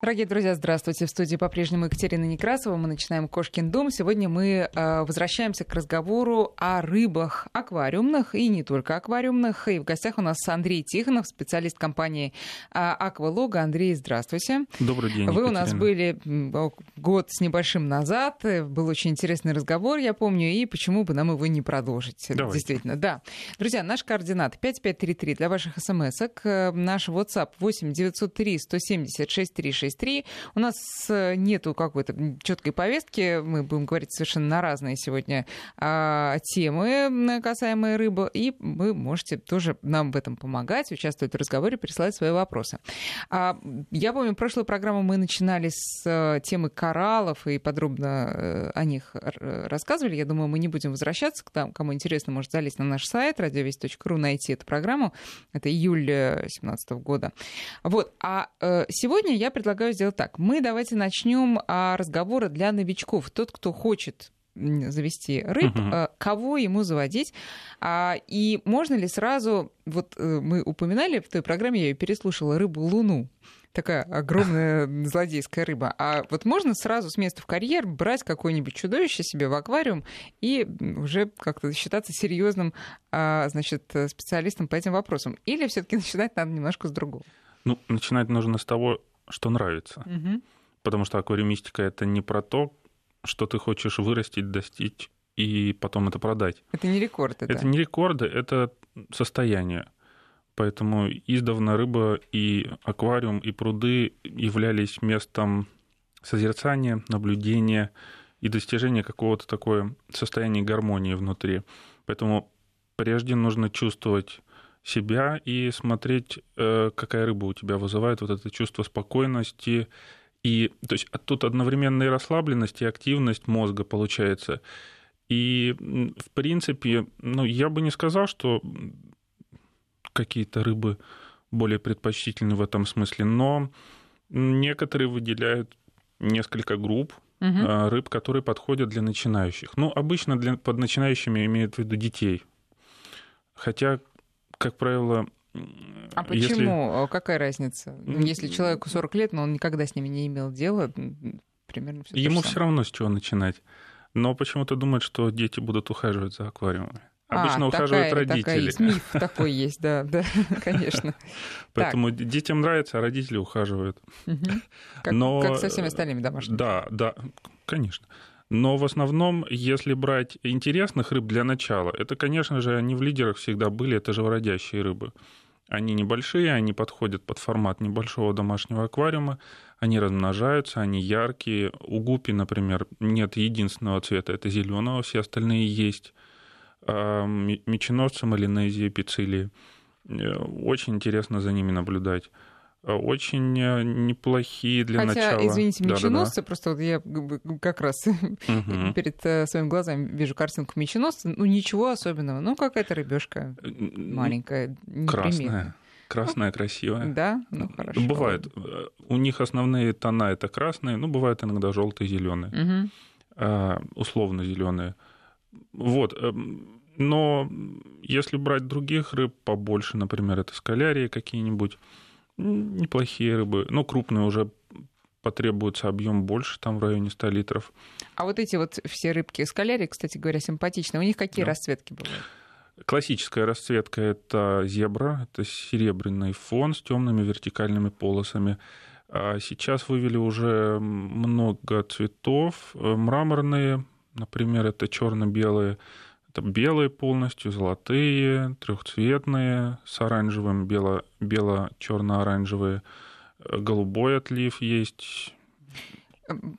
Дорогие друзья, здравствуйте. В студии по-прежнему Екатерина Некрасова. Мы начинаем «Кошкин дом». Сегодня мы э, возвращаемся к разговору о рыбах аквариумных и не только аквариумных. И в гостях у нас Андрей Тихонов, специалист компании э, «Аквалога». Андрей, здравствуйте. Добрый день, Вы Екатерина. у нас были год с небольшим назад. Был очень интересный разговор, я помню, и почему бы нам его не продолжить. Давайте. Действительно, да. Друзья, наш координат 5533 для ваших смс-ок. Э, Наш WhatsApp 8 903 170 6363. У нас э, нету какой-то четкой повестки. Мы будем говорить совершенно на разные сегодня а, темы, касаемые рыбы. И вы можете тоже нам в этом помогать, участвовать в разговоре, присылать свои вопросы. А, Я помню, прошлую программу мы начинали с э, темы кораллов и подробно э, о них рассказывали. Я думаю, мы не будем возвращаться к тому, кому интересно, может залезть на наш сайт радиовесть.ру, найти эту программу. Это июль 2017 года. Вот. А сегодня я предлагаю сделать так. Мы давайте начнем а, разговоры для новичков. Тот, кто хочет завести рыб, э, кого ему заводить, а, и можно ли сразу, вот э, мы упоминали в той программе, я ее переслушала, рыбу Луну, такая огромная злодейская рыба. А вот можно сразу с места в карьер брать какое-нибудь чудовище себе в аквариум и уже как-то считаться серьезным, значит, специалистом по этим вопросам? Или все-таки начинать надо немножко с другого? Ну, начинать нужно с того, что нравится. Мгм. Потому что аквариумистика — это не про то, что ты хочешь вырастить, достичь и потом это продать. Это не рекорд, это. Это не рекорды, это состояние. Поэтому издавна рыба и аквариум, и пруды являлись местом созерцания, наблюдения и достижения какого-то такого состояния гармонии внутри. Поэтому прежде нужно чувствовать себя и смотреть, э, какая рыба у тебя вызывает вот это чувство спокойности. И, то есть тут одновременно и расслабленность, и активность мозга получается. И, в принципе, ну, я бы не сказал, что какие-то рыбы более предпочтительны в этом смысле, но некоторые выделяют несколько групп э, рыб, которые подходят для начинающих. Ну, обычно для, под начинающими имеют в виду детей. Хотя, как правило, А если- почему? А Какая разница? Ну, Если человеку 40 лет, но он никогда с ними не имел дела, примерно все Ему все равно с чего начинать. Но почему-то думают, что дети будут ухаживать за аквариумами. Обычно а, ухаживают такая, родители. Такая есть, миф такой есть, да, да, конечно. Поэтому детям нравится, а родители ухаживают. Как, Но, как со всеми остальными домашними. Да, да, конечно. Но в основном, если брать интересных рыб для начала, это, конечно же, они в лидерах всегда были, это живородящие рыбы. Они небольшие, они подходят под формат небольшого домашнего аквариума, они размножаются, они яркие. У гупи, например, нет единственного цвета, это зеленого, все остальные есть. А, Меченосцы, малинезии, пицилии. Э, Очень интересно за ними наблюдать. Э, Очень э, неплохие для Хотя, начала. извините, Да-да-да. меченосцы, просто вот я как раз Мгм. перед э, своими глазами вижу картинку меченосца, ну ничего особенного, ну какая-то рыбешка маленькая. Красная. Красная, красивая. Да, ну хорошо. Бывает. У них основные тона это красные, ну, бывают иногда желтые, зеленые, Мгм. условно зеленые. Вот. Но если брать других рыб побольше, например, это скалярии какие-нибудь, неплохие рыбы, ну, крупные уже потребуется объем больше, там в районе 100 литров. А вот эти вот все рыбки скалярии, кстати говоря, симпатичные, у них какие Да. расцветки бывают? Классическая расцветка это зебра, это серебряный фон с темными вертикальными полосами. А сейчас вывели уже много цветов. Э, Мраморные, например, это черно-белые, это белые полностью, золотые, трехцветные, с оранжевым, бело- бело-черно-оранжевые. Э, Голубой отлив есть.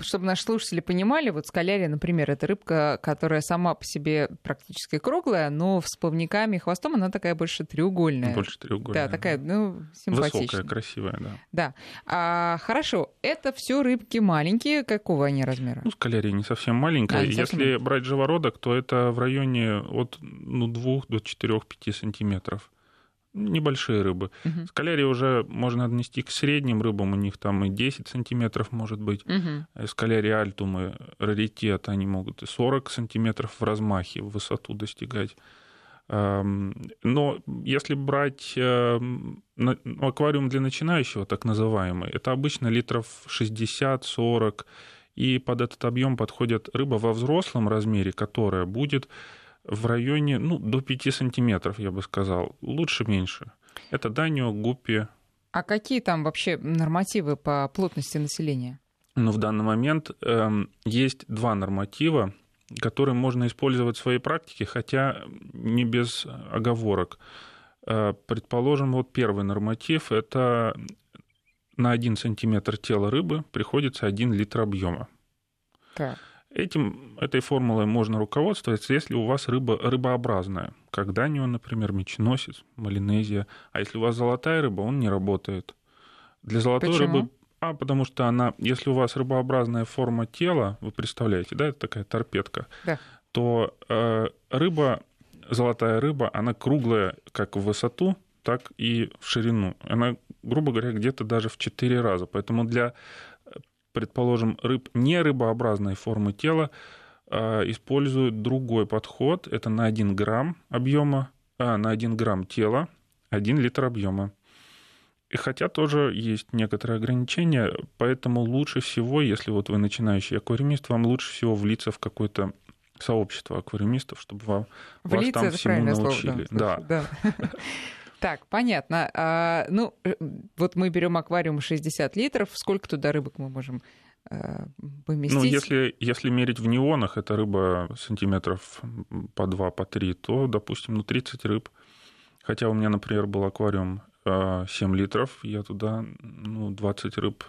Чтобы наши слушатели понимали, вот скалярия, например, это рыбка, которая сама по себе практически круглая, но с плавниками и хвостом она такая больше треугольная. Больше треугольная. Да, такая, ну, симпатичная. Высокая, красивая, да. Да. А, хорошо, это все рыбки маленькие. Какого они размера? Ну, скалярия не совсем маленькая. А, не совсем Если брать живородок, то это в районе от ну, 2 до 4-5 сантиметров. Небольшие рыбы. Мгм. Скалярии уже можно отнести к средним рыбам, у них там и 10 сантиметров может быть. Мгм. Э, Скалярии альтумы, раритет, они могут и 40 сантиметров в размахе, в высоту достигать. Но если брать эм, аквариум для начинающего, так называемый, это обычно литров 60-40, и под этот объем подходит рыба во взрослом размере, которая будет в районе ну, до 5 сантиметров, я бы сказал. Лучше меньше. Это данио, гуппи. А какие там вообще нормативы по плотности населения? Ну, в данный момент э, есть два норматива которые можно использовать в своей практике, хотя не без оговорок. Э, предположим, вот первый норматив – это на 1 сантиметр тела рыбы приходится 1 литр объема. Этим, этой формулой можно руководствоваться, если у вас рыба рыбообразная, как данио, например, меченосец, малинезия. А если у вас золотая рыба, он не работает. Для золотой Почему? рыбы а потому что она, если у вас рыбообразная форма тела, вы представляете, да, это такая торпедка, да. то э, рыба, золотая рыба, она круглая как в высоту, так и в ширину. Она, грубо говоря, где-то даже в 4 раза. Поэтому для, предположим, рыб не рыбообразной формы тела э, используют другой подход. Это на 1 грамм объема, а, на 1 грамм тела 1 литр объема. И хотя тоже есть некоторые ограничения, поэтому лучше всего, если вот вы начинающий аквариумист, вам лучше всего влиться в какое-то сообщество аквариумистов, чтобы вам, влиться, вас там всему научили. Слово, да, да. Так, понятно. А, ну, э, вот мы берем аквариум 60 литров. Сколько туда рыбок мы можем а, поместить? Ну, если, если мерить в неонах, это рыба сантиметров по 2, по 3, то, допустим, ну, 30 рыб. Хотя у меня, например, был аквариум 7 литров, я туда ну, 20 рыб,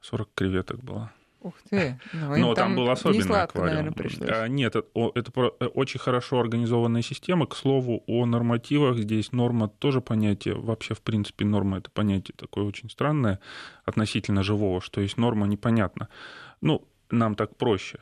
40 креветок было. Ух ты! Ну, Но там, там был особенный сладко, аквариум. Наверное, а, Нет, это, это э, очень хорошо организованная система. К слову, о нормативах здесь норма тоже понятие. Вообще, в принципе, норма это понятие такое очень странное относительно живого, что есть норма непонятно. Ну, нам так проще.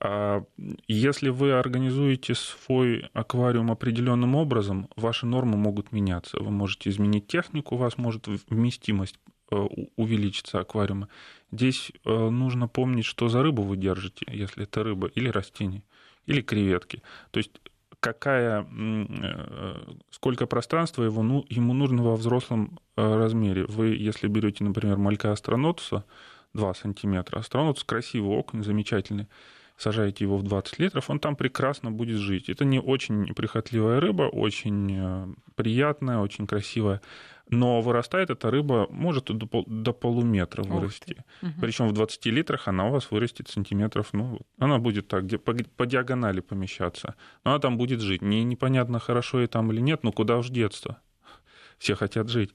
А если вы организуете свой аквариум определенным образом, ваши нормы могут меняться. Вы можете изменить технику, у вас может вместимость э, увеличиться аквариума. Здесь э, нужно помнить, что за рыбу вы держите, если это рыба или растение, или креветки. То есть какая, э, сколько пространства его, ну, ему нужно во взрослом размере. Вы, если берете, например, малька астронотуса, 2 сантиметра, астронотус красивый окунь, замечательный, сажаете его в 20 литров, он там прекрасно будет жить. Это не очень прихотливая рыба, очень приятная, очень красивая. Но вырастает эта рыба, может до, пол, до полуметра вырасти. Угу. Причем в 20 литрах она у вас вырастет сантиметров, ну, она будет так, где, по, по диагонали помещаться. Но она там будет жить. Не, непонятно, хорошо ей там или нет, но куда уж детство. Все хотят жить.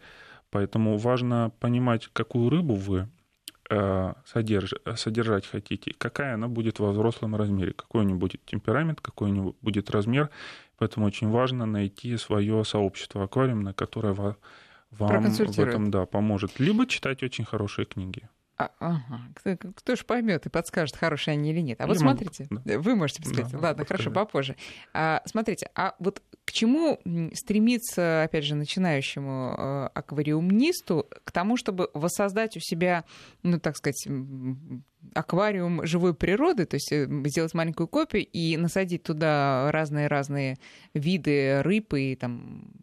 Поэтому важно понимать, какую рыбу вы Э, содерж... содержать хотите, какая она будет во взрослом размере, какой у нее будет темперамент, какой у нее будет размер. Поэтому очень важно найти свое сообщество аквариумное, которое вам в этом да, поможет. Либо читать очень хорошие книги. А, ага. Кто, кто же поймет и подскажет, хорошие они или нет. А Я вот смотрите, могу, да. вы можете подсказать. Да, Ладно, хорошо, попозже. А, смотрите, а вот к чему стремиться, опять же, начинающему э, аквариумнисту? К тому, чтобы воссоздать у себя, ну, так сказать, аквариум живой природы, то есть э, сделать маленькую копию и насадить туда разные-разные виды рыб и там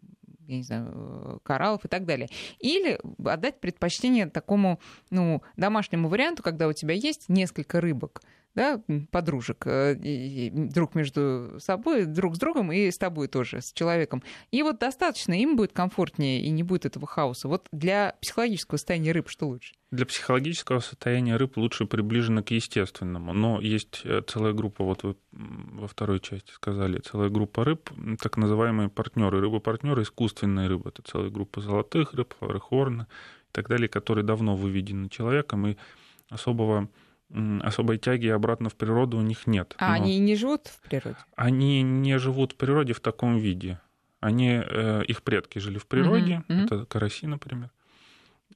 я не знаю, э, кораллов и так далее. Или отдать предпочтение такому ну, домашнему варианту, когда у тебя есть несколько рыбок, да, подружек, э, друг между собой, друг с другом и с тобой тоже, с человеком. И вот достаточно, им будет комфортнее и не будет этого хаоса. Вот для психологического состояния рыб что лучше? Для психологического состояния рыб лучше приближено к естественному, но есть э, целая группа, вот вы во второй части сказали, целая группа рыб, так называемые партнеры, рыбы-партнеры, искусственные рыбы, это целая группа золотых рыб, флорехорна и так далее, которые давно выведены человеком и особого особой тяги обратно в природу у них нет. А Но они не живут в природе? Они не живут в природе в таком виде. Они, э, их предки жили в природе, uh-huh. это караси, например.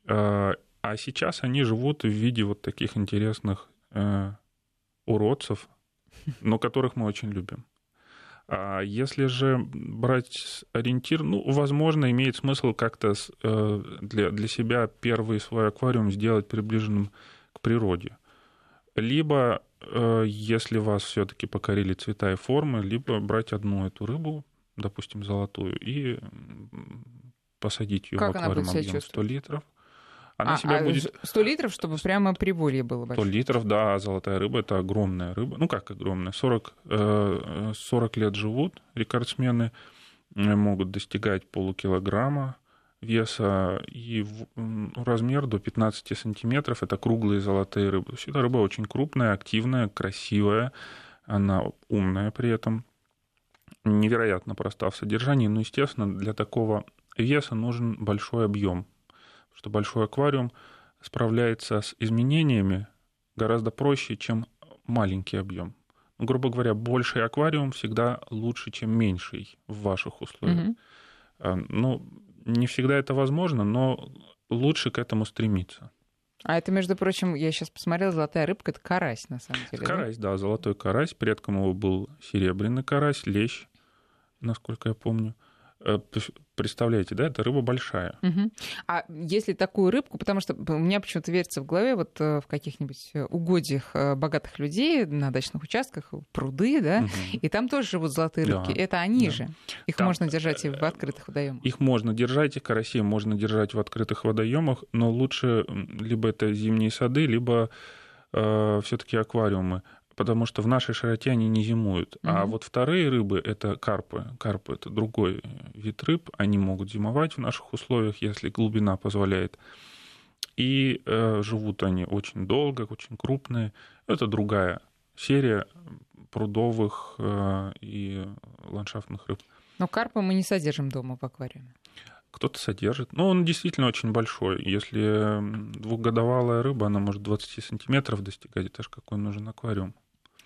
А, а сейчас они живут в виде вот таких интересных э, уродцев, но которых мы очень любим. А если же брать ориентир, ну, возможно, имеет смысл как-то э, для, для себя первый свой аквариум сделать приближенным к природе либо, э, если вас все-таки покорили цвета и формы, либо брать одну эту рыбу, допустим, золотую, и посадить ее как в аквариум объем 100 литров. Она а, себя а будет... 100 литров, чтобы прямо приболье было большое? 100 литров, да. Золотая рыба — это огромная рыба. Ну, как огромная? 40, 40 лет живут рекордсмены, могут достигать полукилограмма веса и размер до 15 сантиметров. Это круглые золотые рыбы. Эта рыба очень крупная, активная, красивая, она умная при этом, невероятно проста в содержании, но, естественно, для такого веса нужен большой объем, что большой аквариум справляется с изменениями гораздо проще, чем маленький объем. Ну, грубо говоря, больший аквариум всегда лучше, чем меньший в ваших условиях. Mm-hmm. Ну, не всегда это возможно, но лучше к этому стремиться. А это, между прочим, я сейчас посмотрела, золотая рыбка, это карась, на самом деле. Карась, да, да золотой карась. Предком его был серебряный карась, лещ, насколько я помню. Э, представляете, да, это рыба большая. Угу. А если такую рыбку, потому что у меня почему-то верится в голове вот э, в каких-нибудь э, угодьях богатых людей на дачных участках, пруды, да, угу. и там тоже живут золотые рыбки. Да. Это они да. же. Их там, можно держать и в открытых водоемах. Их можно держать, и карасей можно держать в открытых водоемах, но лучше либо это зимние сады, либо э, все-таки аквариумы потому что в нашей широте они не зимуют. Mm-hmm. А вот вторые рыбы — это карпы. Карпы — это другой вид рыб. Они могут зимовать в наших условиях, если глубина позволяет. И э, живут они очень долго, очень крупные. Это другая серия прудовых э, и ландшафтных рыб. Но карпа мы не содержим дома в аквариуме. Кто-то содержит. Но он действительно очень большой. Если двухгодовалая рыба, она может 20 сантиметров достигать. Это же какой нужен аквариум.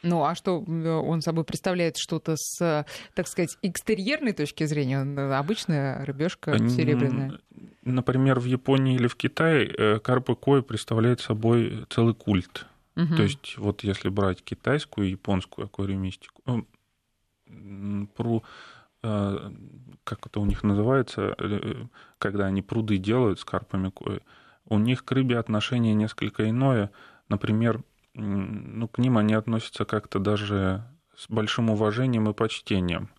Ну, а что он собой представляет что-то с, так сказать, экстерьерной точки зрения? Э, обычная рыбешка серебряная. Например, в Японии или в Китае э, карпы кой представляет собой целый культ. Угу. То есть, вот если брать китайскую и японскую аквариумистику, про э, как это у них называется, когда они пруды делают с карпами кой, у них к рыбе отношение несколько иное. Например, ну, к ним они относятся как-то даже с большим уважением и почтением.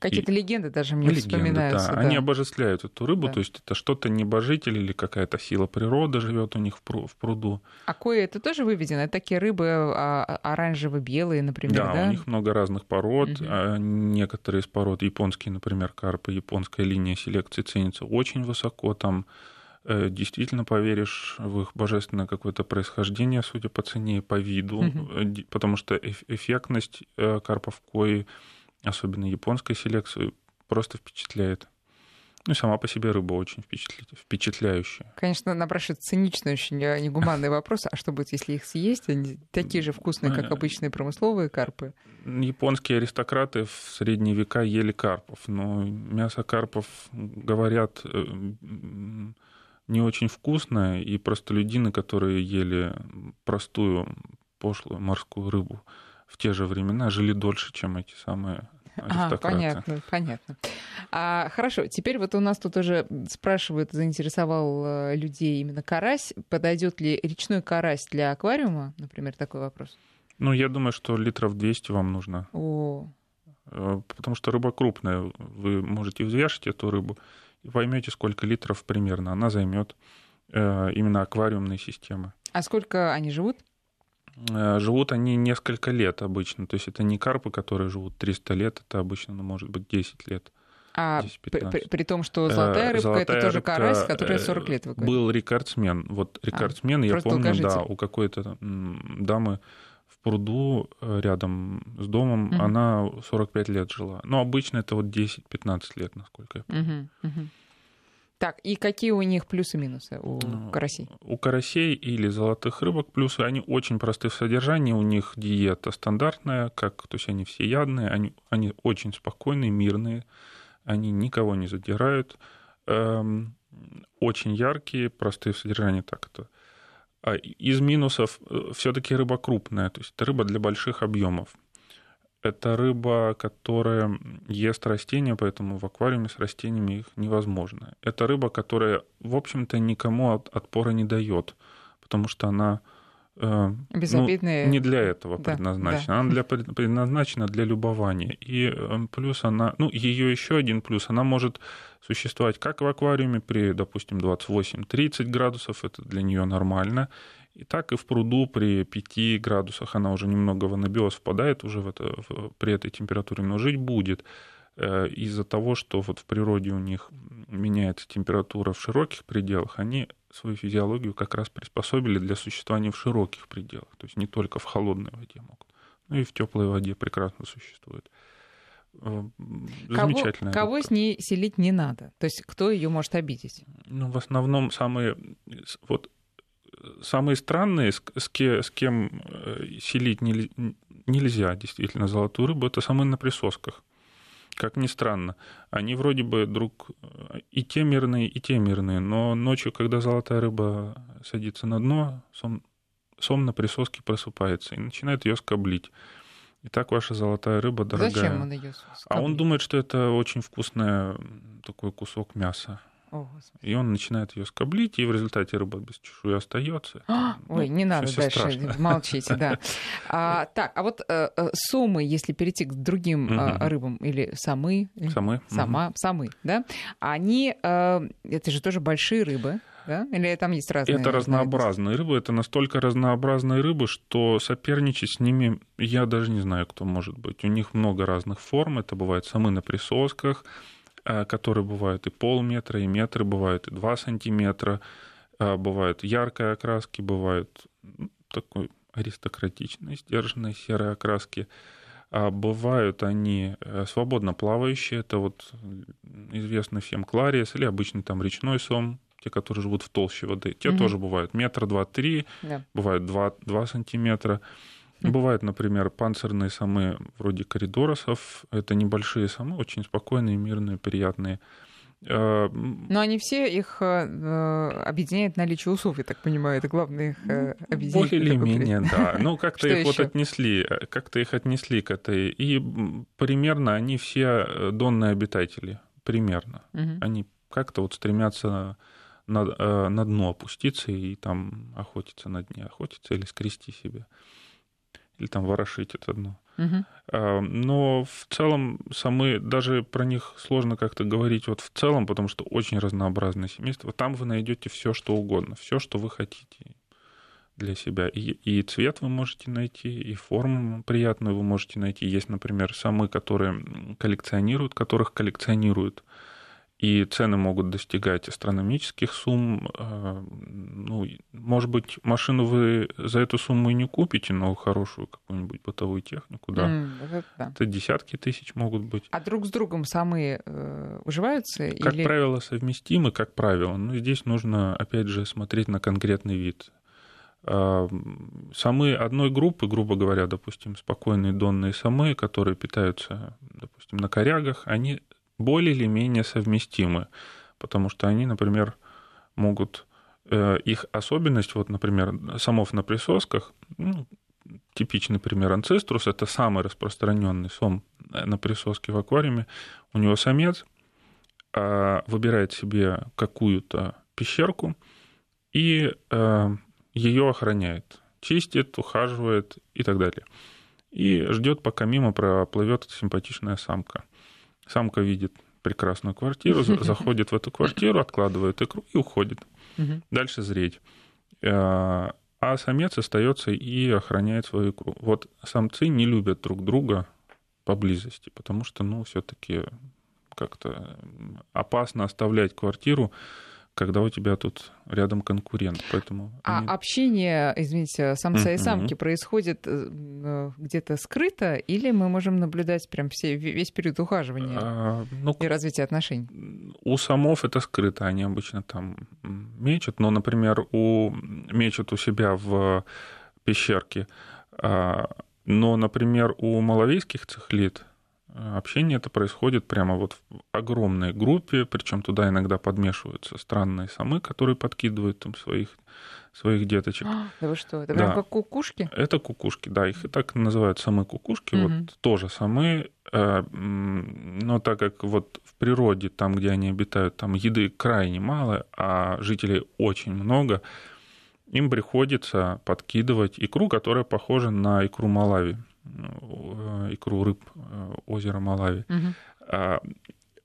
Какие-то и... легенды даже мне легенды, вспоминаются. Да. Да. Они обожествляют эту рыбу, да. то есть это что-то небожитель или какая-то сила природы живет у них в пруду. А кои это тоже выведено? Это такие рыбы а, а, оранжево-белые, например, да? Да, у них много разных пород. Угу. Некоторые из пород, японские, например, карпы, японская линия селекции ценится очень высоко. Там действительно поверишь в их божественное какое-то происхождение, судя по цене и по виду, угу. потому что эффектность э, карпов кои, особенно японской селекции, просто впечатляет. Ну сама по себе рыба очень впечатляющая. Конечно, напрашивается циничный, очень негуманный вопрос. А что будет, если их съесть? Они такие же вкусные, как обычные промысловые карпы? Японские аристократы в средние века ели карпов, но мясо карпов, говорят, не очень вкусная, и простолюдины, которые ели простую, пошлую морскую рыбу в те же времена, жили дольше, чем эти самые а, понятно, понятно. А, хорошо, теперь вот у нас тут уже спрашивают, заинтересовал э, людей именно карась. Подойдет ли речной карась для аквариума, например, такой вопрос? Ну, я думаю, что литров 200 вам нужно. О. Э, потому что рыба крупная. Вы можете взвешивать эту рыбу и поймете, сколько литров примерно она займет э, именно аквариумной системы. А сколько они живут? Э, живут они несколько лет обычно. То есть это не карпы, которые живут 300 лет, это обычно, ну, может быть, 10 лет. А при, при, при том, что золотая рыбка золотая это тоже рыбка, карась, который 40 лет выходит. Был рекордсмен. Вот а, рекордсмен, а, я помню, да, у какой-то дамы пруду э, рядом с домом, угу. она 45 лет жила. Но обычно это вот 10-15 лет, насколько я помню. Угу, угу. Так, и какие у них плюсы-минусы у ну, карасей? У карасей или золотых рыбок плюсы, они очень просты в содержании, у них диета стандартная, как, то есть они все ядные, они, они очень спокойные, мирные, они никого не задирают, эм, очень яркие, простые в содержании, так это из минусов э, все-таки рыба крупная, то есть это рыба для больших объемов. Это рыба, которая ест растения, поэтому в аквариуме с растениями их невозможно. Это рыба, которая, в общем-то, никому отпора не дает, потому что она Безобидные. Ну, не для этого да, предназначена. Да. Она для, предназначена для любования. И э, плюс она, ну, ее еще один плюс, она может существовать как в аквариуме при, допустим, 28-30 градусов, это для нее нормально, и так и в пруду при 5 градусах она уже немного в анабиоз впадает уже в это, в, при этой температуре, но жить будет э, из-за того, что вот в природе у них меняется температура в широких пределах, они свою физиологию как раз приспособили для существования в широких пределах, то есть не только в холодной воде могут, но и в теплой воде прекрасно существуют. Э, замечательная кого, кого с ней селить не надо? То есть кто ее может обидеть? Ну, в основном самые вот самые странные, с, с, с кем э, селить нельзя действительно золотую рыбу, это самые на присосках. Как ни странно, они вроде бы друг и те мирные, и те мирные, но ночью, когда золотая рыба садится на дно, сом, сом на присоске просыпается и начинает ее скоблить. И так ваша золотая рыба дорогая. Зачем он ее скоблит? А он думает, что это очень вкусный такой кусок мяса. О, и он начинает ее скоблить, и в результате рыба без чешуи остается. А, ну, ой, не надо дальше, страшно. молчите, да. А, так, а вот э, э сомы, если перейти к другим э, рыбам, или самы, самы, сама, угу. самы, да, они, э, это же тоже большие рыбы. Да? Или там есть разные? Это разнообразные рыбы. Это настолько разнообразные рыбы, что соперничать с ними я даже не знаю, кто может быть. У них много разных форм. Это бывает самы на присосках, которые бывают и полметра, и метры, бывают и 2 сантиметра, э, бывают яркие окраски, бывают такой аристократичной, сдержанной серой окраски. А бывают они э, свободно плавающие, это вот известный всем клариес или обычный там речной сом, те, которые живут в толще воды. Те угу. тоже бывают метра два-три, да. бывают два, два сантиметра. Бывают, например, панцирные самы вроде коридоросов. Это небольшие самы, очень спокойные, мирные, приятные. А, Но они все их э, объединяет наличие усов, я так понимаю, это главное их э, объединить. Более или менее, да. Ну, как-то их вот отнесли, как-то их отнесли к этой. И примерно они все э, донные обитатели, примерно. Они как-то вот стремятся на, на дно опуститься и там охотиться на дне, охотиться или скрести себе или там ворошить это дно. Угу. Но в целом самы, даже про них сложно как-то говорить вот в целом, потому что очень разнообразное семейство. Там вы найдете все, что угодно, все, что вы хотите для себя. И, и цвет вы можете найти, и форму приятную вы можете найти. Есть, например, самы, которые коллекционируют, которых коллекционируют и цены могут достигать астрономических сумм. Э, ну, может быть, машину вы за эту сумму и не купите, но хорошую какую-нибудь бытовую технику, да. Mm, это, да. это десятки тысяч могут быть. А друг с другом самые э, уживаются? Как или... правило, совместимы, как правило. Но здесь нужно, опять же, смотреть на конкретный вид. Э, самы одной группы, грубо говоря, допустим, спокойные донные самы, которые питаются, допустим, на корягах, они более или менее совместимы, потому что они, например, могут э, их особенность, вот, например, самов на присосках, ну, типичный пример анцеструс, это самый распространенный сом на присоске в аквариуме. У него самец а, выбирает себе какую-то пещерку и э, ее охраняет, чистит, ухаживает и так далее. И ждет, пока мимо проплывет симпатичная самка. Самка видит прекрасную квартиру, заходит в эту квартиру, откладывает икру и уходит. Дальше зреть. Э, а самец остается и охраняет свою икру. Вот самцы не любят друг друга поблизости, потому что, ну, все-таки как-то опасно оставлять квартиру когда у тебя тут рядом конкурент. Поэтому а они... общение, извините, самца mm-hmm. и самки происходит э, э, где-то скрыто, или мы можем наблюдать прям все, весь период ухаживания а, ну, и развития отношений? У самов это скрыто, они обычно там мечут, но, например, у мечут у себя в пещерке, а, но, например, у малавийских цихлит Общение это происходит прямо вот в огромной группе, причем туда иногда подмешиваются странные самы, которые подкидывают там своих, своих деточек. А, да вы что, это прям как кукушки? Это кукушки, да, их и так называют самы кукушки, угу. вот тоже самы, э, но так как вот в природе, там, где они обитают, там еды крайне мало, а жителей очень много, им приходится подкидывать икру, которая похожа на икру Малави, икру рыб э, озера Малави. Угу.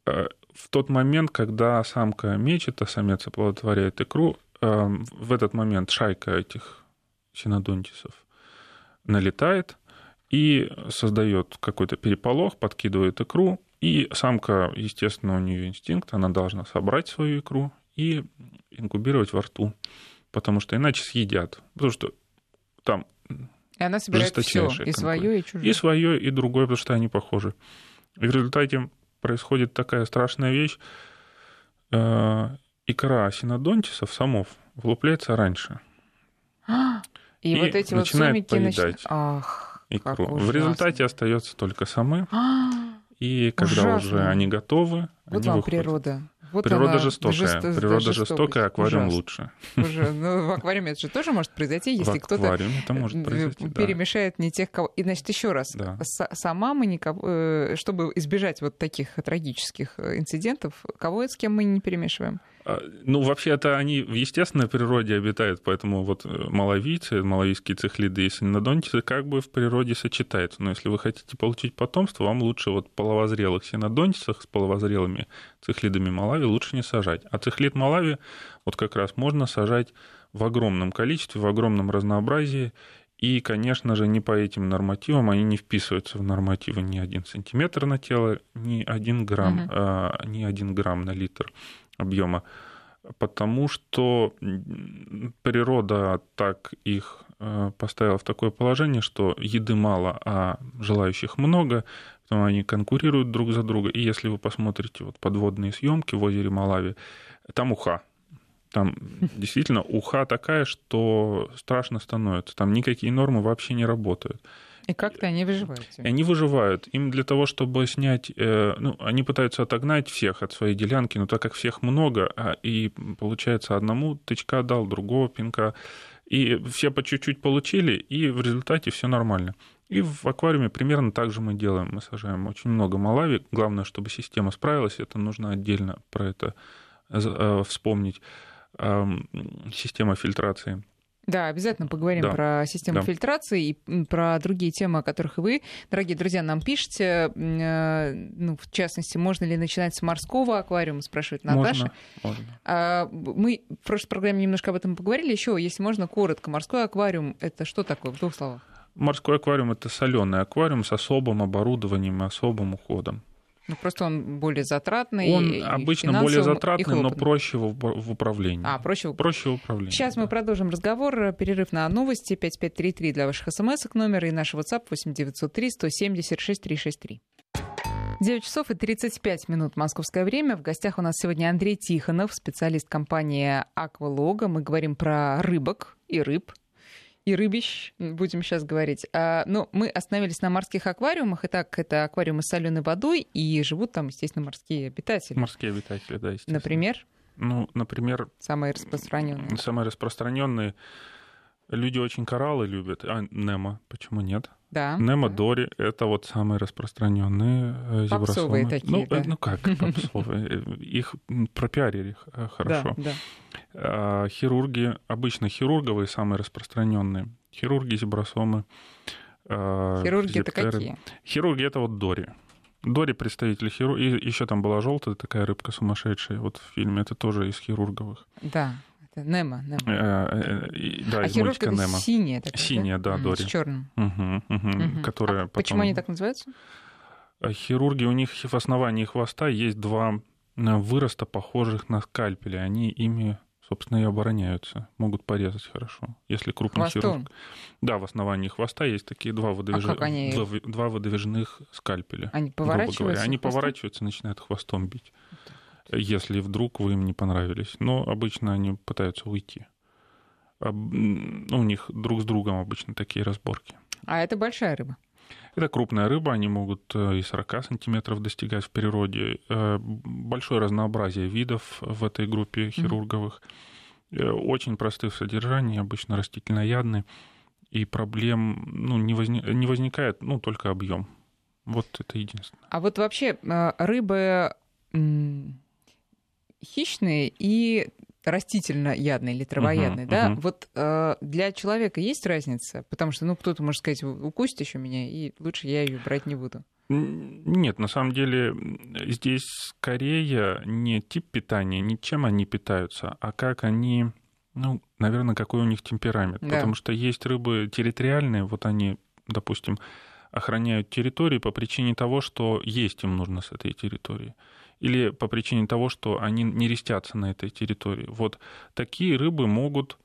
В тот момент, когда самка мечет, а самец оплодотворяет икру, в этот момент шайка этих синодонтисов налетает и создает какой-то переполох, подкидывает икру, и самка, естественно, у нее инстинкт, она должна собрать свою икру и инкубировать во рту, потому что иначе съедят. Потому что там и она собирает все, и свое, и чужое. И свое, и другое, потому что они похожи. И в результате происходит такая страшная вещь. Э, икра синодонтисов, самов, вылупляется раньше. И, и вот эти вот начинает поедать Ах, икру. В результате остается только самы. И когда Ужасно. уже они готовы, вот они вам выходят. природа. Вот природа жестокая. Жесто... Природа жестокая, аквариум Ужасно. лучше. Уже, ну, в аквариуме это же тоже может произойти, если кто-то это может произойти, перемешает да. не тех, кого. И значит, еще раз, да. сама мы никого, э, чтобы избежать вот таких трагических э, инцидентов, кого с кем мы не перемешиваем? А, ну, вообще, это они в естественной природе обитают, поэтому вот э, малавийцы, малавийские цихлиды и синодонтисы как бы в природе сочетаются. Но если вы хотите получить потомство, вам лучше вот половозрелых синодонтисов с половозрелыми цихлидами Малави лучше не сажать. А цихлид Малави вот как раз можно сажать в огромном количестве, в огромном разнообразии, и, конечно же, не по этим нормативам они не вписываются в нормативы ни один сантиметр на тело, ни один грамм, угу. а, ни один грамм на литр объема, потому что природа так их э, поставила в такое положение, что еды мало, а желающих много, поэтому они конкурируют друг за друга. И если вы посмотрите вот подводные съемки в озере Малави, там уха. Там действительно уха такая, что страшно становится. Там никакие нормы вообще не работают. И как-то они выживают. И они выживают. Им для того, чтобы снять... Э, ну, они пытаются отогнать всех от своей делянки, но так как всех много, а, и получается одному тычка дал, другого пинка, и все по чуть-чуть получили, и в результате все нормально. И в аквариуме примерно так же мы делаем. Мы сажаем очень много малави. Главное, чтобы система справилась. Это нужно отдельно про это э, вспомнить. Система фильтрации да, обязательно поговорим да. про систему да. фильтрации и про другие темы, о которых вы, дорогие друзья, нам пишете. Э, ну, в частности, можно ли начинать с морского аквариума, спрашивает Наташа. Можно, можно. А, мы в прошлой программе немножко об этом поговорили. Еще, если можно, коротко. Морской аквариум — это что такое, в двух словах? Морской аквариум — это соленый аквариум с особым оборудованием и особым уходом. Ну, просто он более затратный. Он обычно более затратный, но проще в, в управлении. А, проще, проще в управлении. Сейчас да. мы продолжим разговор. Перерыв на новости. 5533 для ваших смс номер и наш WhatsApp 8903 170 6363. 9 часов и 35 минут московское время. В гостях у нас сегодня Андрей Тихонов, специалист компании «Аквалога». Мы говорим про рыбок и рыб, и рыбищ, будем сейчас говорить. А, ну, мы остановились на морских аквариумах. Итак, это аквариумы с соленой водой, и живут там, естественно, морские обитатели. Морские обитатели, да, естественно. Например? Ну, например... Самые распространенные. Самые распространенные. Люди очень кораллы любят. А Немо, почему нет? Да. Немо, Дори — это вот самые распространенные э, Попсовые такие, ну, да. ну как попсовые? Их пропиарили э, хорошо. Да, да. А, хирурги, обычно хирурговые самые распространенные. Хирурги, зебросомы. А, Хирурги это какие? Хирурги это вот Дори. Дори представитель хирурга. И еще там была желтая такая рыбка сумасшедшая. Вот в фильме это тоже из хирурговых. Да. Немо, Немо. Э, э, да, а из мультика Немо. синяя такая, Синяя, да, да Дори. С черным. Угу, угу, угу. Которая а потом... Почему они так называются? Хирурги, у них в основании хвоста есть два выроста, похожих на скальпели. Они ими собственно, и обороняются, могут порезать хорошо. Если крупный Хвостом? хирург. Да, в основании хвоста есть такие два, выдвиж... а они... два, два выдвижных скальпеля. Они поворачиваются? Они поворачиваются и начинают хвостом бить, если вдруг вы им не понравились. Но обычно они пытаются уйти. Ну, у них друг с другом обычно такие разборки. А это большая рыба? Это крупная рыба, они могут э, и 40 сантиметров достигать в природе. Э, большое разнообразие видов в этой группе хирурговых. Mm-hmm. Очень простые в содержании, обычно растительноядные. И проблем ну, не, возник, не возникает, ну, только объем. Вот это единственное. А вот вообще рыбы хищные и растительно-ядный или травоядный, uh-huh, да, uh-huh. вот э, для человека есть разница? Потому что, ну, кто-то может сказать, укусит еще меня, и лучше я ее брать не буду. Нет, на самом деле здесь скорее не тип питания, не чем они питаются, а как они, ну, наверное, какой у них темперамент. Да. Потому что есть рыбы территориальные, вот они, допустим, охраняют территорию по причине того, что есть им нужно с этой территории. Или по причине того, что они не рестятся на этой территории. Вот такие рыбы могут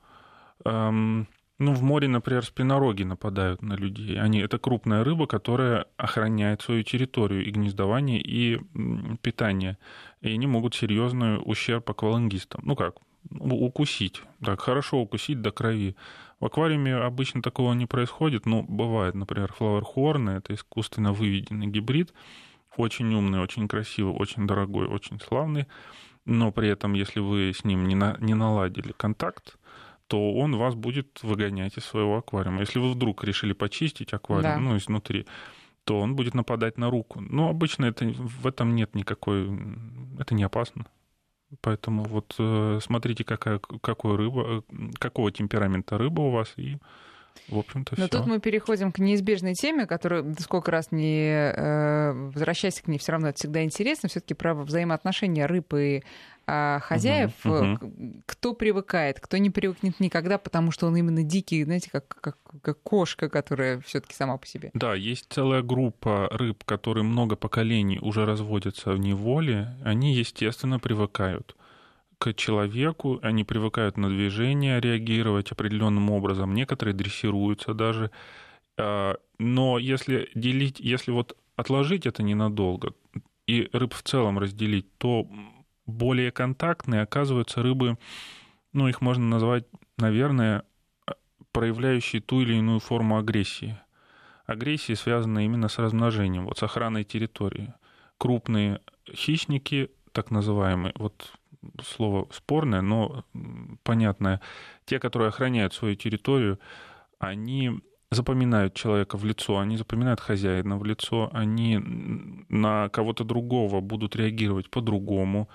эм, ну, в море, например, спинороги нападают на людей. Они, это крупная рыба, которая охраняет свою территорию и гнездование, и питание. И они могут серьезный ущерб аквалангистам. Ну как, укусить. Так, хорошо укусить до крови. В аквариуме обычно такого не происходит, но бывает, например, флауэрхорн, это искусственно выведенный гибрид, очень умный, очень красивый, очень дорогой, очень славный, но при этом, если вы с ним не, на, не наладили контакт, то он вас будет выгонять из своего аквариума. Если вы вдруг решили почистить аквариум, да. ну, изнутри, то он будет нападать на руку. Но обычно это, в этом нет никакой... Это не опасно. Поэтому вот э, смотрите, какая, какой рыба, э, какого темперамента рыба у вас, и в общем-то, Но всё. тут мы переходим к неизбежной теме, которую сколько раз не э, возвращайся к ней, все равно это всегда интересно. Все-таки про взаимоотношения рыб и а хозяев, угу, угу. кто привыкает, кто не привыкнет никогда, потому что он именно дикий, знаете, как, как, как кошка, которая все-таки сама по себе. Да, есть целая группа рыб, которые много поколений уже разводятся в неволе, они, естественно, привыкают человеку, они привыкают на движение реагировать определенным образом, некоторые дрессируются даже. А, но если делить, если вот отложить это ненадолго и рыб в целом разделить, то более контактные оказываются рыбы, ну, их можно назвать, наверное, проявляющие ту или иную форму агрессии. Агрессия связана именно с размножением, вот с охраной территории. Крупные хищники, так называемые, вот слово спорное, но понятное, те, которые охраняют свою территорию, они запоминают человека в лицо, они запоминают хозяина в лицо, они на кого-то другого будут реагировать по-другому.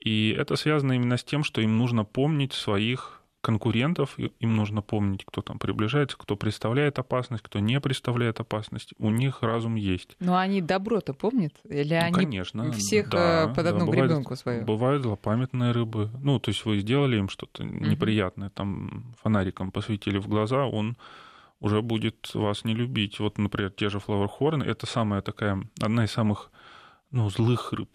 И это связано именно с тем, что им нужно помнить своих конкурентов, им нужно помнить, кто там приближается, кто представляет опасность, кто не представляет опасность. У них разум есть. Но они добро-то помнят? Или ну, они конечно, всех да, э, под одну да, гребенку свою? Бывают злопамятные рыбы. Ну, то есть вы сделали им что-то неприятное, там фонариком посветили в глаза, он уже будет вас не любить. Вот, например, те же флауэрхорны, это самая такая, одна из самых ну, злых рыб.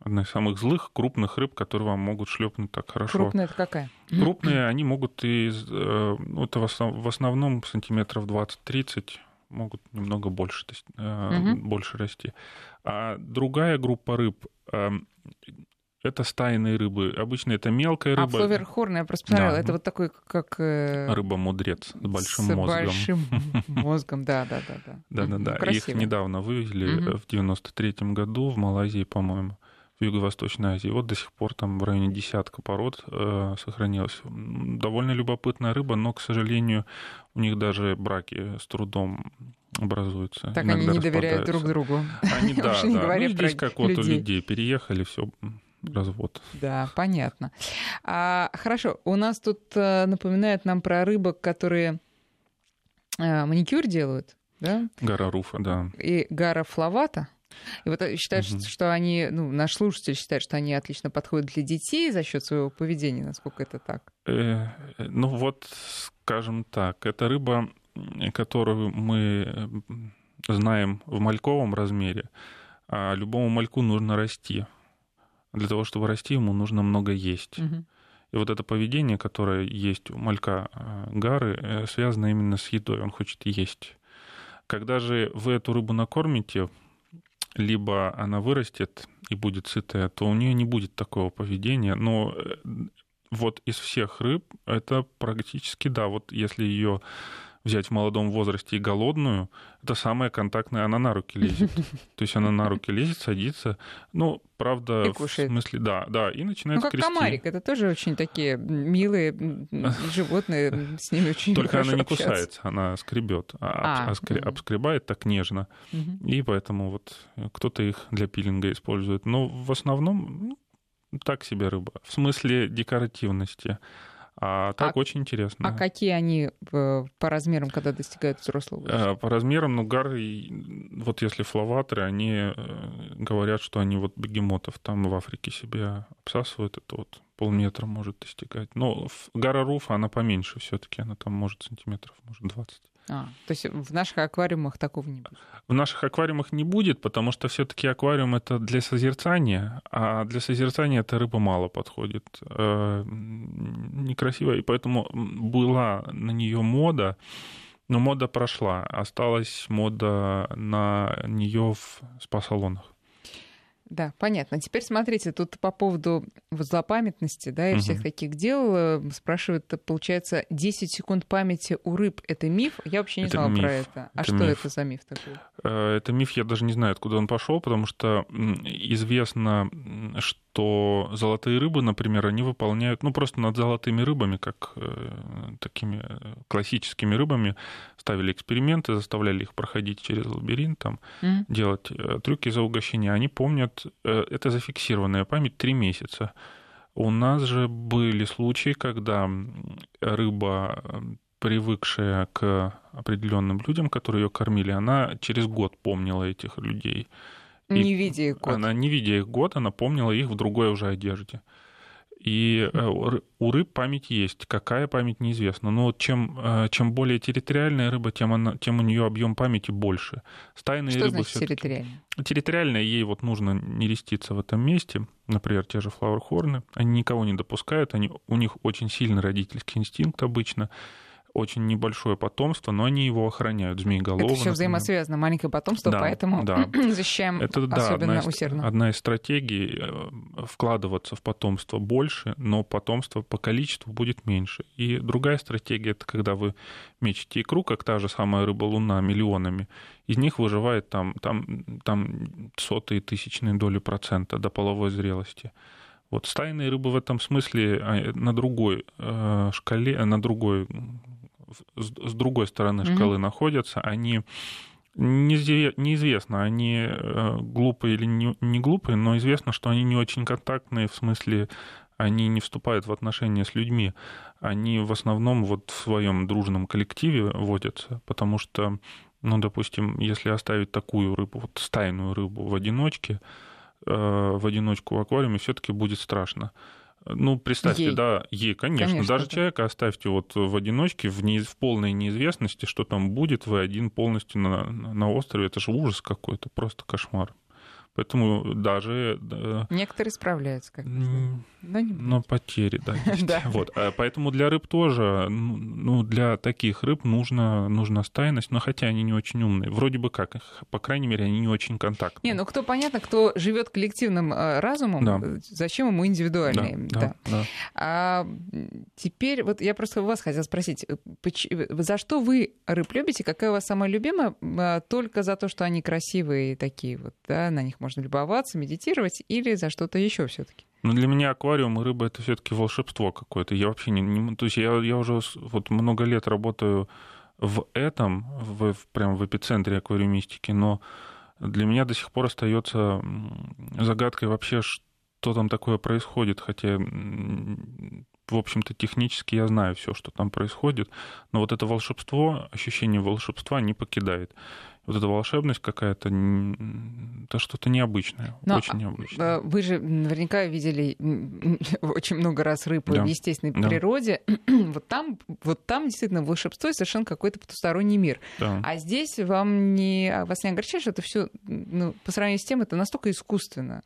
Одна из самых злых крупных рыб, которые вам могут шлепнуть так хорошо. Крупная это какая? Крупные, они могут из, э, ну, это в основном сантиметров 20-30 могут немного больше, то есть, угу. больше расти. А другая группа рыб, эм, это стайные рыбы. Обычно это мелкая рыба. А фловерхорн, я просто посмотрела, да. это вот такой, как... Э, Рыба-мудрец с большим с мозгом. большим мозгом, да-да-да. Да-да-да. Их недавно вывезли в 93-м году в Малайзии, по-моему, в Юго-Восточной Азии. Вот до сих пор там в районе десятка пород э, сохранилось. Довольно любопытная рыба, но, к сожалению, у них даже браки с трудом образуются. Так они не доверяют друг другу. Они, да, да. Ну, здесь как вот у людей переехали, все развод. Да, понятно. А, хорошо, у нас тут а, напоминают нам про рыбок, которые а, маникюр делают, да? Гара руфа, да. И гара флавата. И вот э, считают, угу. что они, ну, наш слушатель считает, что они отлично подходят для детей за счет своего поведения. Насколько это так? Э, ну вот, скажем так, это рыба, которую мы знаем в мальковом размере, а любому мальку нужно расти для того, чтобы расти, ему нужно много есть. Угу. И вот это поведение, которое есть у малька э, Гары, э, связано именно с едой. Он хочет есть. Когда же вы эту рыбу накормите, либо она вырастет и будет сытая, то у нее не будет такого поведения. Но э, вот из всех рыб это практически, да, вот если ее взять в молодом возрасте и голодную, это самая контактная, она на руки лезет. То есть она на руки лезет, садится. Ну, правда, и кушает. в смысле, да, да, и начинает Ну, как скрести. комарик, это тоже очень такие милые животные, с ними очень Только она не общаться. кусается, она скребет, а, а, угу. обскребает так нежно. Угу. И поэтому вот кто-то их для пилинга использует. Но в основном ну, так себе рыба. В смысле декоративности. А так а, очень интересно. А какие они по размерам, когда достигают взрослого возраста? По размерам, ну, гары, вот если флаваторы, они э, говорят, что они вот бегемотов там в Африке себе обсасывают, это вот полметра может достигать. Но гара руфа, она поменьше все таки она там может сантиметров, может 20. А, то есть в наших аквариумах такого не будет? В наших аквариумах не будет, потому что все-таки аквариум это для созерцания, а для созерцания эта рыба мало подходит. Э, некрасиво, и поэтому была на нее мода, но мода прошла. Осталась мода на нее в спа-салонах. Да, понятно. Теперь смотрите, тут по поводу вот злопамятности, да, и угу. всех таких дел э, спрашивают, получается, 10 секунд памяти у рыб — это миф? Я вообще не это знала миф. про это. А это что миф. это за миф такой? Э, это миф, я даже не знаю, откуда он пошел, потому что известно, что золотые рыбы, например, они выполняют, ну, просто над золотыми рыбами, как э, такими классическими рыбами, ставили эксперименты, заставляли их проходить через лабиринт, там, mm. делать трюки за угощение. Они помнят Э, это зафиксированная память три месяца. У нас же были случаи, когда рыба, привыкшая к определенным людям, которые ее кормили, она через год помнила этих людей. Не видя их год. Она, не видя их год, она помнила их в другой уже одежде. И э, у рыб память есть. Какая память неизвестна. Но чем, э, чем более территориальная рыба, тем, она, тем у нее объем памяти больше. Стайные Что рыбы значит территориальная? Территориальная, ей вот нужно не реститься в этом месте. Например, те же флауэрхорны. Они никого не допускают. Они, у них очень сильный родительский инстинкт обычно очень небольшое потомство, но они его охраняют, змееголовы. Это все взаимосвязано, маленькое потомство, да, поэтому да. защищаем Это, да, особенно одна из, усердно. Одна из стратегий э, вкладываться в потомство больше, но потомство по количеству будет меньше. И другая стратегия — это когда вы мечете икру, как та же самая рыба-луна, миллионами, из них выживает там, там, там сотые тысячные доли процента до половой зрелости. Вот стайные рыбы в этом смысле а, на другой э, шкале, на другой с другой стороны шкалы mm-hmm. находятся, они неизвестно, они э, глупые или не глупые, но известно, что они не очень контактные, в смысле они не вступают в отношения с людьми. Они в основном вот в своем дружном коллективе водятся, потому что, ну, допустим, если оставить такую рыбу, вот стайную рыбу в одиночке, э, в одиночку в аквариуме, все-таки будет страшно. Ну, представьте, ей. да, ей, конечно. конечно Даже да. человека оставьте вот в одиночке, в, не, в полной неизвестности, что там будет, вы один полностью на, на острове. Это же ужас какой-то, просто кошмар. Поэтому даже... Некоторые справляются, как но, но потери, да, да. Вот. А поэтому для рыб тоже, ну, для таких рыб нужно, нужна стайность, но хотя они не очень умные. Вроде бы как, по крайней мере, они не очень контактные. Не, ну кто понятно, кто живет коллективным э, разумом, да. Э, зачем ему индивидуальные? Да, да. да. А теперь вот я просто у вас хотела спросить, э, за что вы рыб любите? Какая у вас самая любимая? Только за то, что они красивые такие вот, да, на них можно любоваться, медитировать, или за что-то еще все-таки? Ну, для меня аквариум и рыба это все-таки волшебство какое-то. Я вообще не, не. То есть я, я уже вот много лет работаю в этом, в, в, прям в эпицентре аквариумистики, но для меня до сих пор остается загадкой вообще, что там такое происходит, хотя в общем-то, технически я знаю все, что там происходит, но вот это волшебство, ощущение волшебства не покидает вот эта волшебность какая-то, это что-то необычное, Но очень необычное. А, вы же наверняка видели очень много раз рыб да. в естественной да. природе. вот, там, вот там действительно волшебство и совершенно какой-то потусторонний мир. Да. А здесь вам не, вас не огорчает, что это все ну, по сравнению с тем, это настолько искусственно?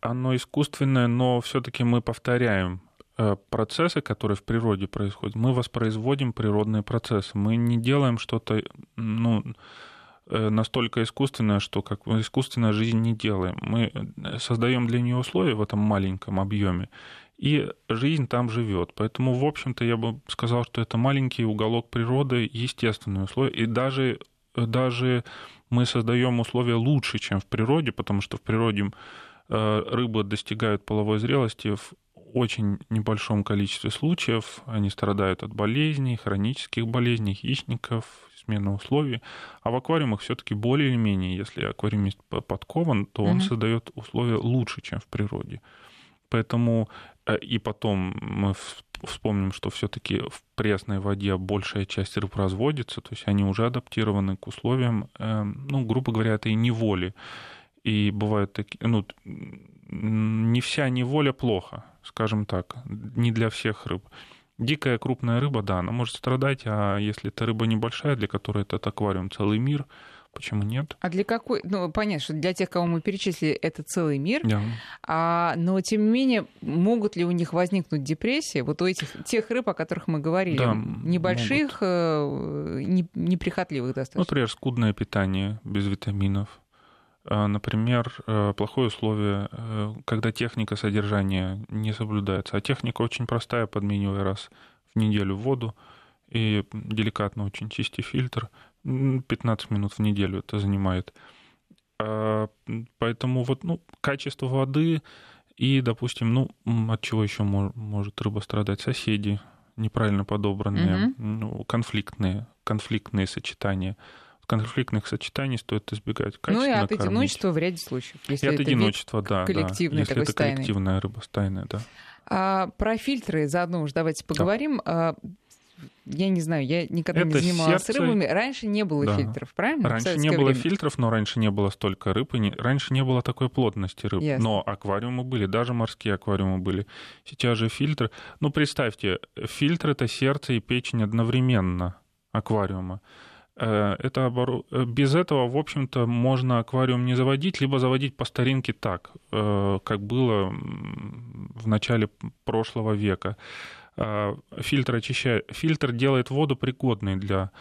Оно искусственное, но все-таки мы повторяем э, процессы, которые в природе происходят. Мы воспроизводим природные процессы. Мы не делаем что-то, ну, настолько искусственная, что как искусственная жизнь не делаем. Мы э, создаем для нее условия в этом маленьком объеме, и жизнь там живет. Поэтому, в общем-то, я бы сказал, что это маленький уголок природы, естественные условия. И даже, даже мы создаем условия лучше, чем в природе, потому что в природе э, рыбы достигают половой зрелости в очень небольшом количестве случаев. Они страдают от болезней, хронических болезней, хищников, смена условий. А в аквариумах все-таки более или менее, если аквариумист подкован, то он mm-hmm. создает условия лучше, чем в природе. Поэтому и потом мы вспомним, что все-таки в пресной воде большая часть рыб разводится, то есть они уже адаптированы к условиям, эм, ну, грубо говоря, этой неволи. И бывают такие, ну, не вся неволя плохо, скажем так, не для всех рыб. Дикая крупная рыба, да, она может страдать, а если это рыба небольшая, для которой этот аквариум целый мир, Почему нет? А для какой? Ну, понятно, что для тех, кого мы перечислили, это целый мир. Да. А, но, тем не менее, могут ли у них возникнуть депрессии? Вот у этих тех рыб, о которых мы говорили, да, небольших, могут. Э, неприхотливых достаточно. Например, скудное питание без витаминов. А, например, э, плохое условие, э, когда техника содержания не соблюдается. А техника очень простая, подменивай раз в неделю воду и деликатно очень чисти фильтр. 15 минут в неделю это занимает. А, поэтому вот ну, качество воды и, допустим, ну, от чего еще может рыба страдать? Соседи неправильно подобранные, угу. ну, конфликтные, конфликтные сочетания конфликтных сочетаний стоит избегать. Ну и от кормить. одиночества в ряде случаев. Если и от одиночества, да. Коллективный да. Если это стайный. коллективная рыба стайная, да. А, про фильтры заодно уж давайте поговорим. Да. Я не знаю, я никогда это не занималась сердце... рыбами. Раньше не было да. фильтров, правильно? Раньше не было время? фильтров, но раньше не было столько рыб, и не... раньше не было такой плотности рыб. Ясно. Но аквариумы были, даже морские аквариумы были. Сейчас же фильтр. Ну, представьте, фильтр — это сердце и печень одновременно аквариума. Э, это обору... Э, без этого, в общем-то, можно аквариум не заводить, либо заводить по старинке так, э, как было в начале прошлого века. Фильтр очищает, фильтр делает воду пригодной для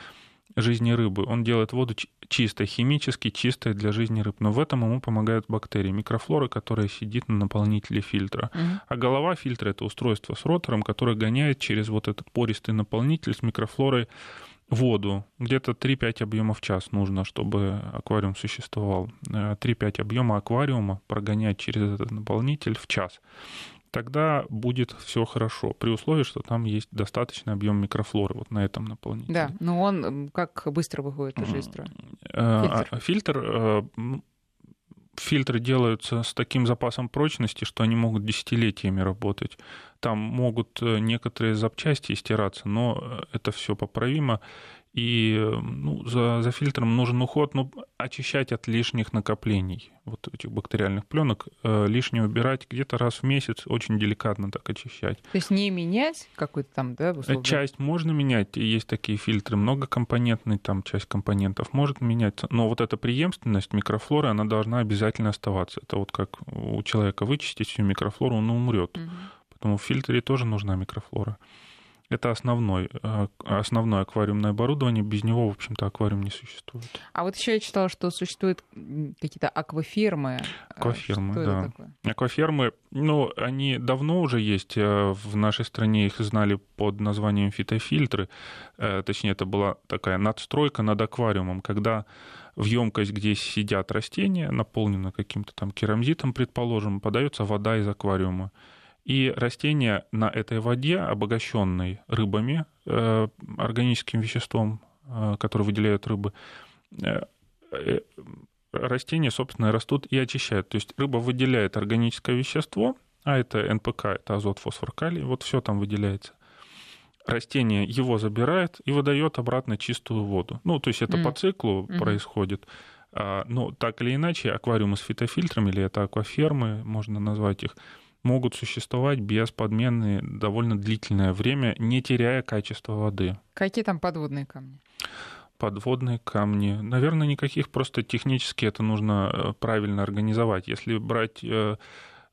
жизни рыбы. Он делает воду чистой, химически чистой для жизни рыб. Но в этом ему помогают бактерии, микрофлора, которая сидит на наполнителе фильтра. Угу. А голова фильтра это устройство с ротором, которое гоняет через вот этот пористый наполнитель с микрофлорой воду. Где-то 3-5 объемов в час нужно, чтобы аквариум существовал. 3-5 э, объема аквариума прогонять через этот наполнитель в час. Тогда будет все хорошо, при условии, что там есть достаточный объем микрофлоры вот на этом наполнителе. Да, но он как быстро выходит уже из строя? Фильтр, а, фильтр э, фильтры делаются с таким запасом прочности, что они могут десятилетиями работать. Там могут э, некоторые запчасти стираться, но э, это все поправимо. И ну, за, за фильтром нужен уход, ну, очищать от лишних накоплений вот этих бактериальных пленок, э, лишнее убирать где-то раз в месяц, очень деликатно так очищать. То есть не менять какой-то там, да, условно? Часть можно менять, есть такие фильтры многокомпонентные, там часть компонентов может меняться, но вот эта преемственность микрофлоры, она должна обязательно оставаться. Это вот как у человека вычистить всю микрофлору, он умрет. Угу. Поэтому в фильтре тоже нужна микрофлора. Это основной, э, основное аквариумное оборудование. Без него, в общем-то, аквариум не существует. А вот еще я читала, что существуют какие-то аквафермы. Аквафермы, что да. Аквафермы, ну, они давно уже есть. Э, в нашей стране их знали под названием фитофильтры. Э, точнее, это была такая надстройка над аквариумом, когда в емкость, где сидят растения, наполнена каким-то там керамзитом, предположим, подается вода из аквариума. И растения на этой воде, обогащенной рыбами, э, органическим веществом, э, которое выделяют рыбы, э, растения, собственно, растут и очищают. То есть рыба выделяет органическое вещество, а это НПК, это азот, фосфор, калий, вот все там выделяется. Растение его забирает и выдает обратно чистую воду. Ну, то есть это mm. по циклу mm-hmm. происходит. А, но так или иначе, аквариумы с фитофильтрами, или это аквафермы, можно назвать их, могут существовать без подмены довольно длительное время, не теряя качество воды. Какие там подводные камни? подводные камни. Наверное, никаких, просто технически это нужно э, правильно организовать. Если брать э,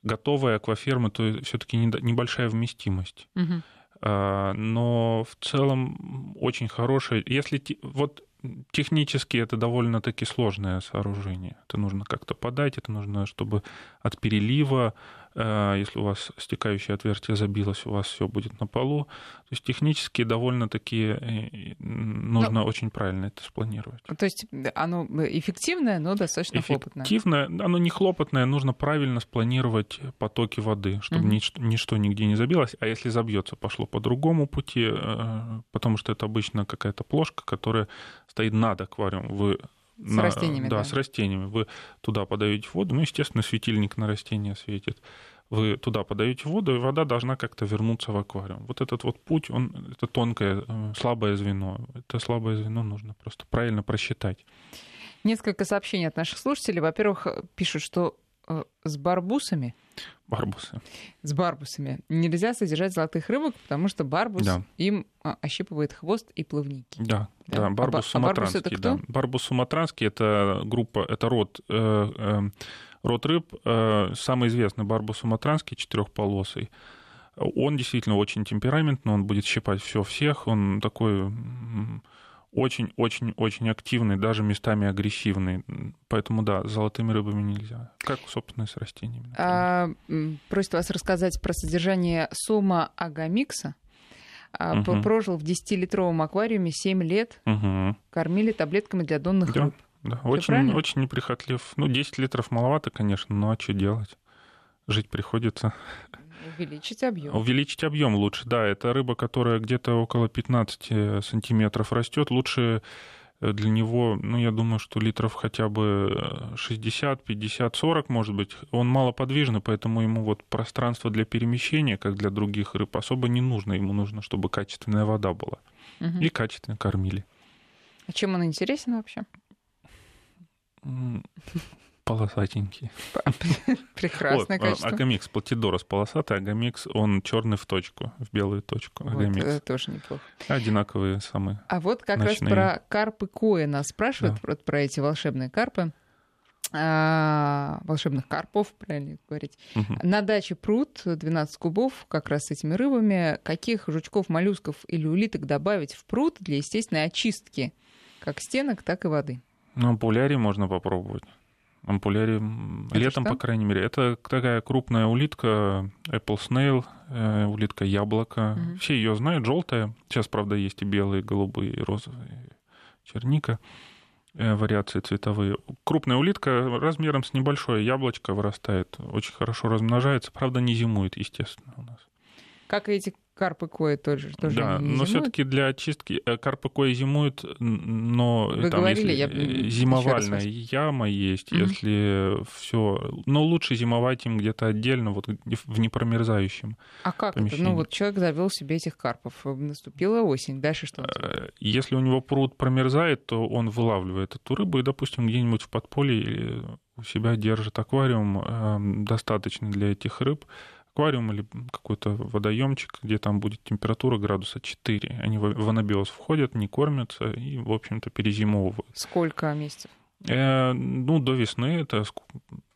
готовые аквафермы, то все-таки небольшая вместимость. Угу. Но в целом очень хорошая. Если вот технически это довольно-таки сложное сооружение. Это нужно как-то подать, это нужно, чтобы от перелива если у вас стекающее отверстие забилось, у вас все будет на полу. То есть технически довольно-таки э, нужно но, ну, очень правильно это спланировать. То есть оно эффективное, но достаточно хлопотное. Эффективное, оно не хлопотное, нужно правильно спланировать потоки воды, чтобы угу. ничто, ничто нигде не забилось. А если забьется, пошло по другому пути, э, потому что это обычно какая-то плошка, которая стоит над аквариумом. Вы с на, растениями, да, да, с растениями. Вы туда подаете воду, ну, естественно, светильник на растения светит. вы туда подаете воду, и вода должна как-то вернуться в аквариум. Вот этот вот путь, он, это тонкое, э, слабое звено. Это слабое звено нужно просто правильно просчитать. Несколько сообщений от наших слушателей. Во-первых, пишут, что с барбусами Барбусы. С барбусами. Нельзя содержать золотых рыбок, потому что барбус да. им а, ощипывает хвост и плавники. Да, да, да барбус а, суматранский. А барбус это кто? Да. Барбус суматранский это группа, это род, э, э, род рыб, э, самый известный барбус суматранский, четырехполосый. Он действительно очень темпераментный, он будет щипать все всех, он такой очень-очень-очень активный, даже местами агрессивный. Поэтому, да, золотыми рыбами нельзя. Как, собственно, и с растениями. А, просит вас рассказать про содержание сома агамикса. Угу. Прожил в 10-литровом аквариуме 7 лет. Угу. Кормили таблетками для донных да, рыб. Да, очень, очень неприхотлив. Ну, 10 литров маловато, конечно, но а что делать? Жить приходится. Увеличить объем. Увеличить объем лучше, да. Это рыба, которая где-то около 15 сантиметров растет. Лучше э, для него, ну, я думаю, что литров хотя бы 60, 50, 40, может быть. Он малоподвижный, поэтому ему вот пространство для перемещения, как для других рыб, особо не нужно. Ему нужно, чтобы качественная вода была. Угу. И качественно кормили. А чем он интересен вообще? Полосатенький. Прекрасное качество. Агамикс платидорос полосатый, агамикс он черный в точку, в белую точку. Вот, это тоже неплохо. Одинаковые самые. А вот как ночные. раз про карпы Коэ нас спрашивают, да. про, про эти волшебные карпы. А, волшебных карпов, правильно говорить. Угу. На даче пруд 12 кубов как раз с этими рыбами. Каких жучков, моллюсков или улиток добавить в пруд для естественной очистки как стенок, так и воды? Ну, пулярий можно попробовать. Ампулярий летом, что? по крайней мере. Это такая крупная улитка, Apple Snail, э, улитка яблоко. Угу. Все ее знают, желтая. Сейчас, правда, есть и белые, и голубые, и розовые, черника э, вариации цветовые. Крупная улитка размером с небольшое яблочко вырастает, очень хорошо размножается, правда, не зимует, естественно, у нас. Как и эти карпы кои тоже, тоже Да, но все-таки для очистки э, карпы кои зимуют, но Вы там говорили, я зимовальная яма есть, угу. если все, но лучше зимовать им где-то отдельно, вот в непромерзающем. А как помещении. это? Ну вот человек завел себе этих карпов, наступила осень, дальше что? Э, если у него пруд промерзает, то он вылавливает эту рыбу и, допустим, где-нибудь в подполье у себя держит аквариум эм, достаточный для этих рыб аквариум или какой-то водоемчик, где там будет температура градуса 4. Они в анабиоз входят, не кормятся и, в общем-то, перезимовывают. Сколько месяцев? Э, ну, до весны это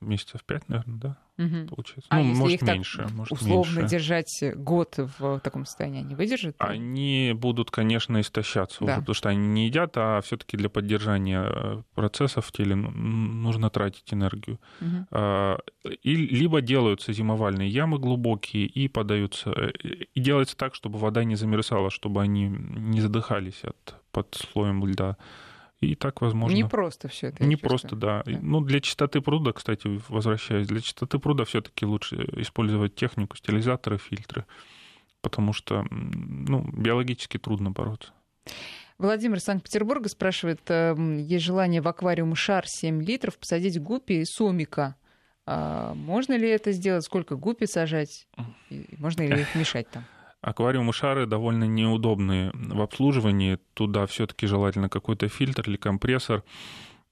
месяцев 5, наверное, да угу. получается. А ну, если может, их меньше, так может, условно меньше. держать год в таком состоянии, они выдержат? Они будут, конечно, истощаться да. уже, потому что они не едят, а все-таки для поддержания э, процессов в теле нужно тратить энергию. Угу. И либо делаются зимовальные ямы глубокие и подаются, э, и делается так, чтобы вода не замерзала, чтобы они не задыхались от, под слоем льда. И так возможно. Не просто все это. Не просто, да. да. Ну, для чистоты пруда, кстати, возвращаясь, для чистоты пруда все-таки лучше использовать технику, стилизаторы, фильтры, потому что ну, биологически трудно бороться. Владимир из Санкт-Петербурга спрашивает, эм, есть желание в аквариум шар 7 литров посадить гуппи и сомика. А можно ли это сделать? Сколько гуппи сажать? И можно ли их мешать там? Аквариумы шары довольно неудобные в обслуживании. Туда все-таки желательно какой-то фильтр или компрессор.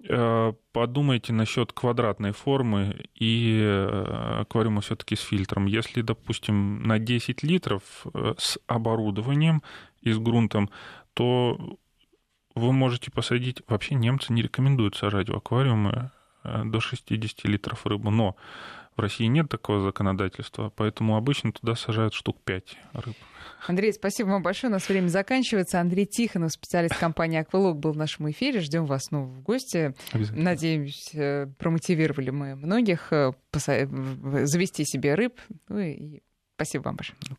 Э, подумайте насчет квадратной формы и э, аквариума все-таки с фильтром. Если, допустим, на 10 литров э, с оборудованием и с грунтом, то вы можете посадить... Вообще немцы не рекомендуют сажать в аквариумы до 60 литров рыбу, но России нет такого законодательства, поэтому обычно туда сажают штук 5 рыб. Андрей, спасибо вам большое. У нас время заканчивается. Андрей Тихонов, специалист компании «Аквалог», был в нашем эфире. Ждем вас снова в гости. Надеюсь, э, промотивировали мы многих э, завести себе рыб. Ну и спасибо вам большое. Спасибо.